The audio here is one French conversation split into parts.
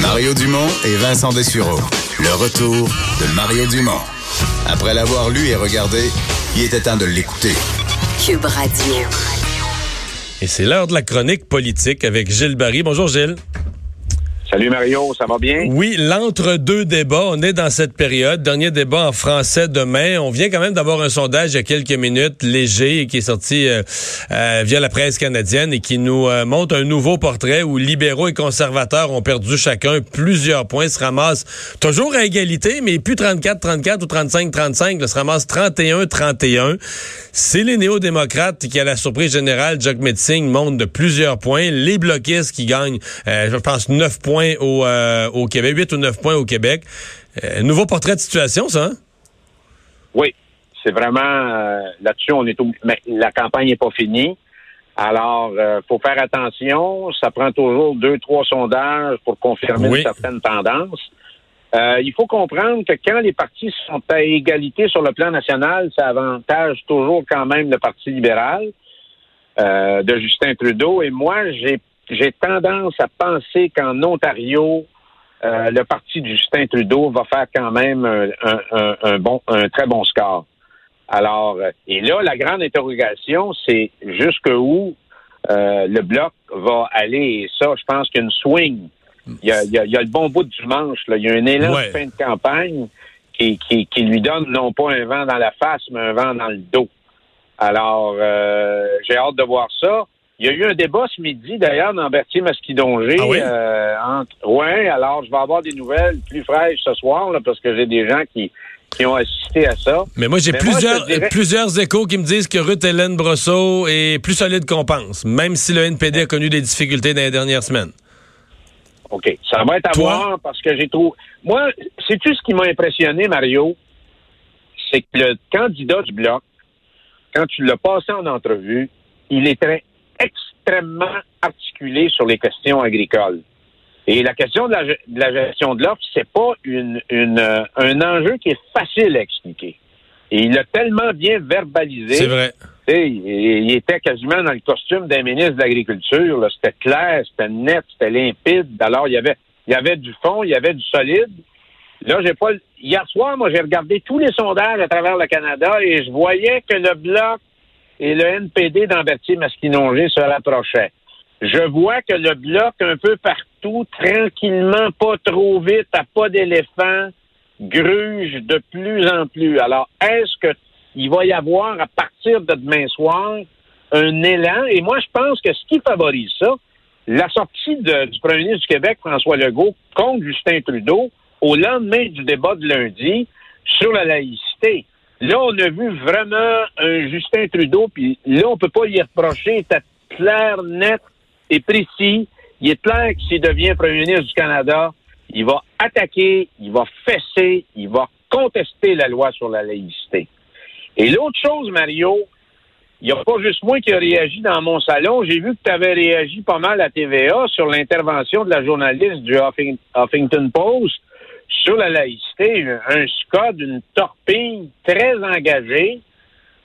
Mario Dumont et Vincent Dessureau. Le retour de Mario Dumont. Après l'avoir lu et regardé, il était temps de l'écouter. Cube Radio. Et c'est l'heure de la chronique politique avec Gilles Barry. Bonjour Gilles. Salut Mario, ça va bien? Oui, l'entre-deux débats, on est dans cette période. Dernier débat en français demain. On vient quand même d'avoir un sondage il y a quelques minutes, léger, qui est sorti euh, euh, via la presse canadienne et qui nous euh, montre un nouveau portrait où libéraux et conservateurs ont perdu chacun plusieurs points, se ramassent toujours à égalité, mais plus 34-34 ou 35-35, se ramasse 31-31. C'est les néo-démocrates qui, à la surprise générale, Jack Metzing monte de plusieurs points. Les bloquistes qui gagnent, je pense, 9 points euh, au, Québec, 8 ou 9 points au Québec. Euh, nouveau portrait de situation, ça? Hein? Oui, c'est vraiment euh, là-dessus, on est mais la campagne n'est pas finie. Alors, il faut faire attention. Ça prend toujours deux, trois sondages pour confirmer certaines tendances. il faut comprendre que quand les partis sont à égalité sur le plan national, ça avantage toujours quand même le Parti libéral de Justin Trudeau. Et moi, j'ai j'ai tendance à penser qu'en Ontario, euh, le parti de Justin Trudeau va faire quand même un, bon, un très bon score. Alors, euh, et là, la grande interrogation, c'est jusqu'où euh, le bloc va aller? Et ça, je pense qu'il y a une swing. Il y a, le bon bout du manche. Là. Il y a un élan de fin de campagne qui, qui, qui, lui donne non pas un vent dans la face, mais un vent dans le dos. Alors, j'ai hâte de voir ça. Il y a eu un débat ce midi, d'ailleurs, dans Berthier-Masquidongé. Ah oui? Euh, alors je vais avoir des nouvelles plus fraîches ce soir, là, parce que j'ai des gens qui, qui ont assisté à ça. Mais moi, j'ai plusieurs, plusieurs échos qui me disent que Ruth Hélène Brosseau est plus solide qu'on pense, même si le NPD a connu des difficultés dans les dernières semaines. OK. Ça va être à voir parce que j'ai trouvé. Moi, sais-tu ce qui m'a impressionné, Mario? C'est que le candidat du Bloc, quand tu l'as passé en entrevue, il est très extrêmement articulé sur les questions agricoles. Et la question de la, gestion de l'offre, c'est pas une, euh, un enjeu qui est facile à expliquer. Et il l'a tellement bien verbalisé. C'est vrai. Il, était quasiment dans le costume d'un ministre de l'Agriculture. C'était clair, c'était net, c'était limpide. Alors, il y avait, il y avait du fond, il y avait du solide. Là, j'ai pas. Hier soir, moi, j'ai regardé tous les sondages à travers le Canada et je voyais que le bloc et le NPD d'Ambertier-Masquinongé se rapprochait. Je vois que le bloc un peu partout, tranquillement, pas trop vite, à pas d'éléphant, gruge de plus en plus. Alors, est-ce qu'il va y avoir, à partir de demain soir, un élan? Et moi, je pense que ce qui favorise ça, la sortie du premier ministre du Québec, François Legault, contre Justin Trudeau, au lendemain du débat de lundi sur la laïcité. Là, on a vu vraiment un Justin Trudeau, puis là, on peut pas y reprocher. C'est clair, net et précis. Il est clair que s'il devient premier ministre du Canada, il va attaquer, il va fesser, il va contester la loi sur la laïcité. Et l'autre chose, Mario, il n'y a pas juste moi qui ai réagi dans mon salon. J'ai vu que tu avais réagi pas mal à TVA sur l'intervention de la journaliste du Huffington Post sur la laïcité, un SCOD, une torpille très engagée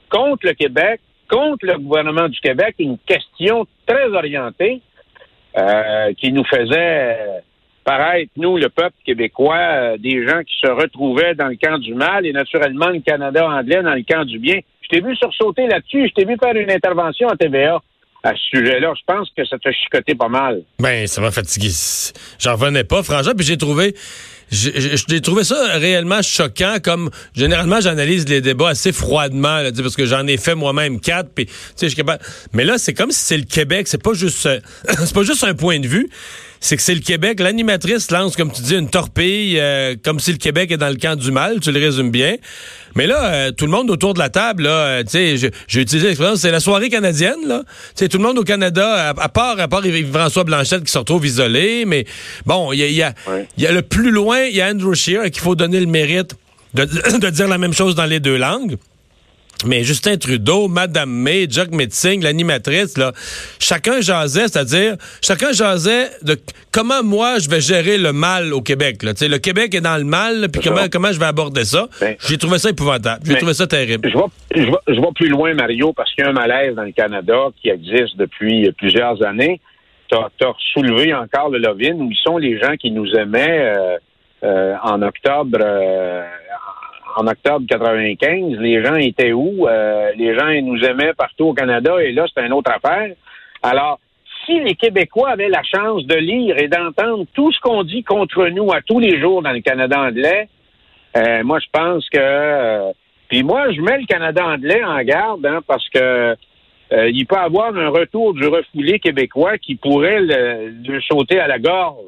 contre le Québec, contre le gouvernement du Québec, une question très orientée euh, qui nous faisait paraître, nous, le peuple québécois, euh, des gens qui se retrouvaient dans le camp du mal et naturellement le Canada anglais dans le camp du bien. Je t'ai vu sursauter là-dessus, je t'ai vu faire une intervention à TVA à ce sujet-là. Je pense que ça t'a chicoté pas mal. Ben, ça m'a fatigué. J'en revenais pas, franchement, puis j'ai trouvé j'ai trouvé ça réellement choquant. Comme généralement, j'analyse les débats assez froidement, là, parce que j'en ai fait moi-même quatre. Puis, je suis Mais là, c'est comme si c'est le Québec. C'est pas juste, c'est pas juste un point de vue c'est que c'est le Québec. L'animatrice lance, comme tu dis, une torpille, euh, comme si le Québec est dans le camp du mal. Tu le résumes bien. Mais là, euh, tout le monde autour de la table, là, euh, tu sais, j'ai utilisé l'expression, c'est la soirée canadienne, là. Tu sais, tout le monde au Canada, à, part, à part François Blanchette qui se retrouve isolé, mais bon, il y a, y, a, y a le plus loin, il y a Andrew Scheer qu'il faut donner le mérite de, de dire la même chose dans les deux langues. Mais Justin Trudeau, Madame May, Jack Metzing, l'animatrice, là, chacun jasait, c'est-à-dire, chacun jasait de comment moi je vais gérer le mal au Québec. Là. le Québec est dans le mal, puis comment, comment je vais aborder ça? Ben, J'ai trouvé ça épouvantable. J'ai trouvé ça terrible. Je vais, je, je vais plus loin, Mario, parce qu'il y a un malaise dans le Canada qui existe depuis plusieurs années. as, soulevé encore le Lovin, où sont les gens qui nous aimaient en octobre en octobre 95, les gens étaient où? les gens nous aimaient partout au Canada et là, c'est une autre affaire. Alors, si les Québécois avaient la chance de lire et d'entendre tout ce qu'on dit contre nous à tous les jours dans le Canada anglais, euh, moi, je pense que... Euh, puis moi, je mets le Canada anglais en garde hein, parce que euh, il peut avoir un retour du refoulé québécois qui pourrait le, le sauter à la gorge.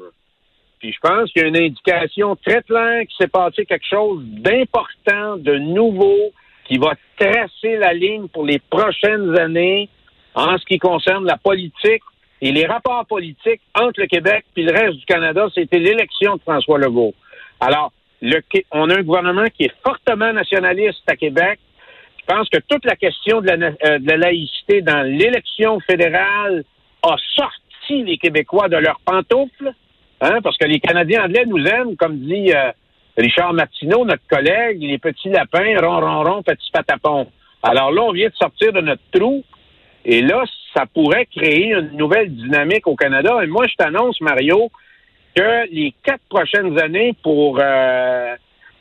Puis je pense qu'il y a une indication très claire qu'il s'est passé quelque chose d'important, de nouveau, qui va tracer la ligne pour les prochaines années en ce qui concerne la politique et les rapports politiques entre le Québec et le reste du Canada, c'était l'élection de François Legault. Alors, on a un gouvernement qui est fortement nationaliste à Québec. Je pense que toute la question de la, euh, laïcité dans l'élection fédérale a sorti les Québécois de leurs pantoufles, hein, parce que les Canadiens anglais nous aiment, comme dit euh, Richard Martineau, notre collègue, les petits lapins, ron, ron, ron, petits patapons. Alors là, on vient de sortir de notre trou. Et là, ça pourrait créer une nouvelle dynamique au Canada. Et moi, je t'annonce, Mario, que les quatre prochaines années pour euh,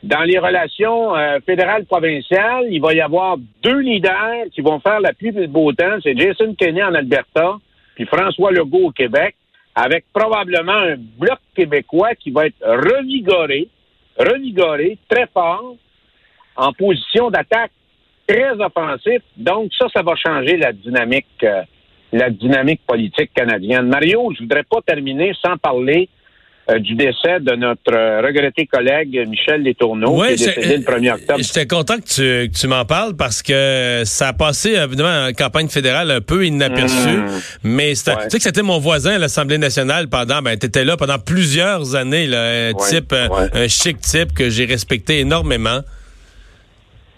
dans les relations euh, fédérales provinciales, il va y avoir deux leaders qui vont faire la pluie le beau temps. C'est Jason Kenney en Alberta, puis François Legault au Québec, avec probablement un bloc québécois qui va être revigoré, revigoré, très fort, en position d'attaque très offensif. Donc, ça, ça va changer la dynamique, euh, la dynamique politique canadienne. Mario, je voudrais pas terminer sans parler du décès de notre euh, regretté collègue Michel Létourneau, qui est décédé le 1er octobre. J'étais content que tu, tu m'en parles parce que ça a passé, évidemment, en campagne fédérale un peu inaperçu. Mmh. Mais tu sais que c'était mon voisin à l'Assemblée nationale pendant, ben, t'étais là pendant plusieurs années, là, un type, un chic type que j'ai respecté énormément.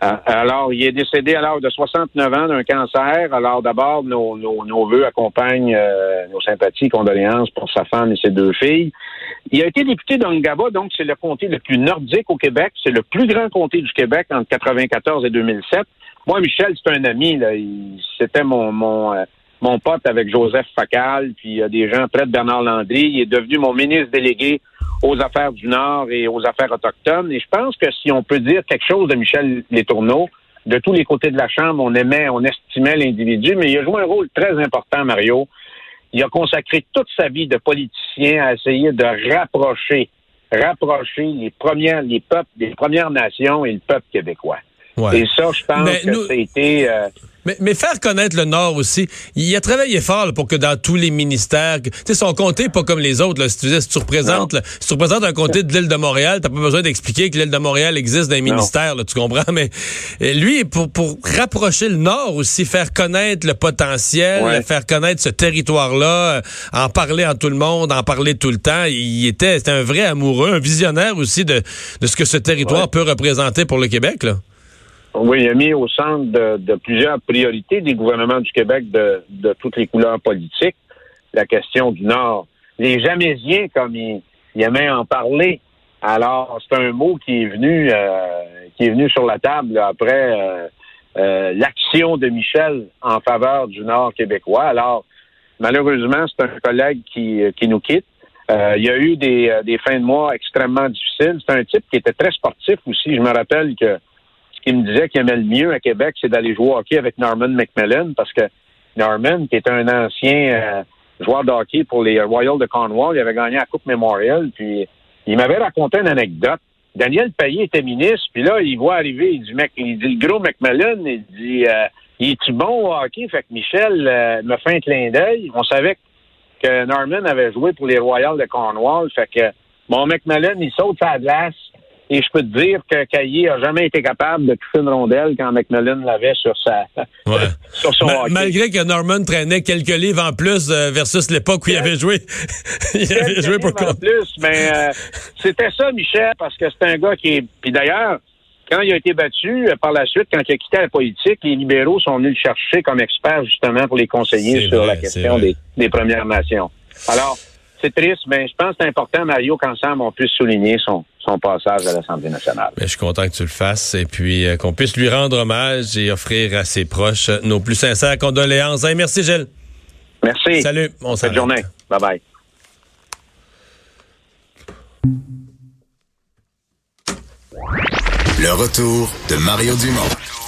Euh, alors, il est décédé à l'âge de 69 ans d'un cancer. Alors, d'abord, nos, nos, nos voeux accompagnent euh, nos sympathies, condoléances pour sa femme et ses deux filles. Il a été député d'Angaba, donc c'est le comté le plus nordique au Québec. C'est le plus grand comté du Québec entre 1994 et 2007. Moi, Michel, c'est un ami. C'était mon, mon, euh, mon pote avec Joseph Facal, puis il y a des gens près de Bernard Landry. Il est devenu mon ministre délégué aux affaires du Nord et aux affaires autochtones. Et je pense que si on peut dire quelque chose de Michel Létourneau, de tous les côtés de la Chambre, on aimait, on estimait l'individu, mais il a joué un rôle très important, Mario. Il a consacré toute sa vie de politicien à essayer de rapprocher, rapprocher les premières, les peuples, les Premières Nations et le peuple québécois. Et ça, je pense que ça a été... Euh, mais, mais, faire connaître le Nord aussi, il a travaillé fort pour que dans tous les ministères, tu sais, son comté pas comme les autres. Là, si, tu, si, tu représentes, si tu représentes un comté de l'île de Montréal, t'as pas besoin d'expliquer que l'île de Montréal existe dans les ministères, là, tu comprends? Mais lui, pour, pour rapprocher le Nord aussi, faire connaître le potentiel, faire connaître ce territoire-là, euh, en parler à tout le monde, en parler tout le temps, il était, c'était un vrai amoureux, un visionnaire aussi de, de ce que ce territoire peut représenter pour le Québec. Là. Oui, il a mis au centre de, plusieurs priorités des gouvernements du Québec de, toutes les couleurs politiques la question du Nord. Les Jamésiens, comme il, aimait en parler, alors c'est un mot qui est venu euh, qui est venu sur la table après euh, euh, l'action de Michel en faveur du Nord québécois. Alors malheureusement, c'est un collègue qui, qui nous quitte. il y a eu des, des fins de mois extrêmement difficiles. C'est un type qui était très sportif aussi. Je me rappelle que qui me disait qu'il aimait le mieux à Québec, c'est d'aller jouer au hockey avec Norman McMillan, parce que Norman, qui est un ancien euh, joueur de hockey pour les Royals de Cornwall, il avait gagné la Coupe Memorial, puis il m'avait raconté une anecdote. Daniel Payet était ministre, puis là, il voit arriver, il dit, il dit le gros McMillan, il dit, euh, il est-tu bon au hockey? Fait que Michel euh, me fait un clin d'œil. On savait que Norman avait joué pour les Royals de Cornwall, fait que mon McMillan, il saute sa glace, et je peux te dire que Caillé a jamais été capable de toucher une rondelle quand McMillan l'avait sur sa sur son hockey. Malgré que Norman traînait quelques livres en plus euh, versus l'époque où il avait joué. il avait joué pour en plus, mais euh, c'était ça, Michel, parce que c'est un gars qui est. Puis d'ailleurs, quand il a été battu, euh, par la suite, quand il a quitté la politique, les libéraux sont venus le chercher comme expert justement pour les conseiller sur la question des, des Premières Nations. Alors, c'est triste, mais je pense que c'est important, Mario, qu'ensemble, on puisse souligner son, son passage à l'Assemblée nationale. Mais je suis content que tu le fasses et puis euh, qu'on puisse lui rendre hommage et offrir à ses proches euh, nos plus sincères condoléances. Hey, merci, Gilles. Merci. Salut. On Bonne journée. Bye bye. Le retour de Mario Dumont.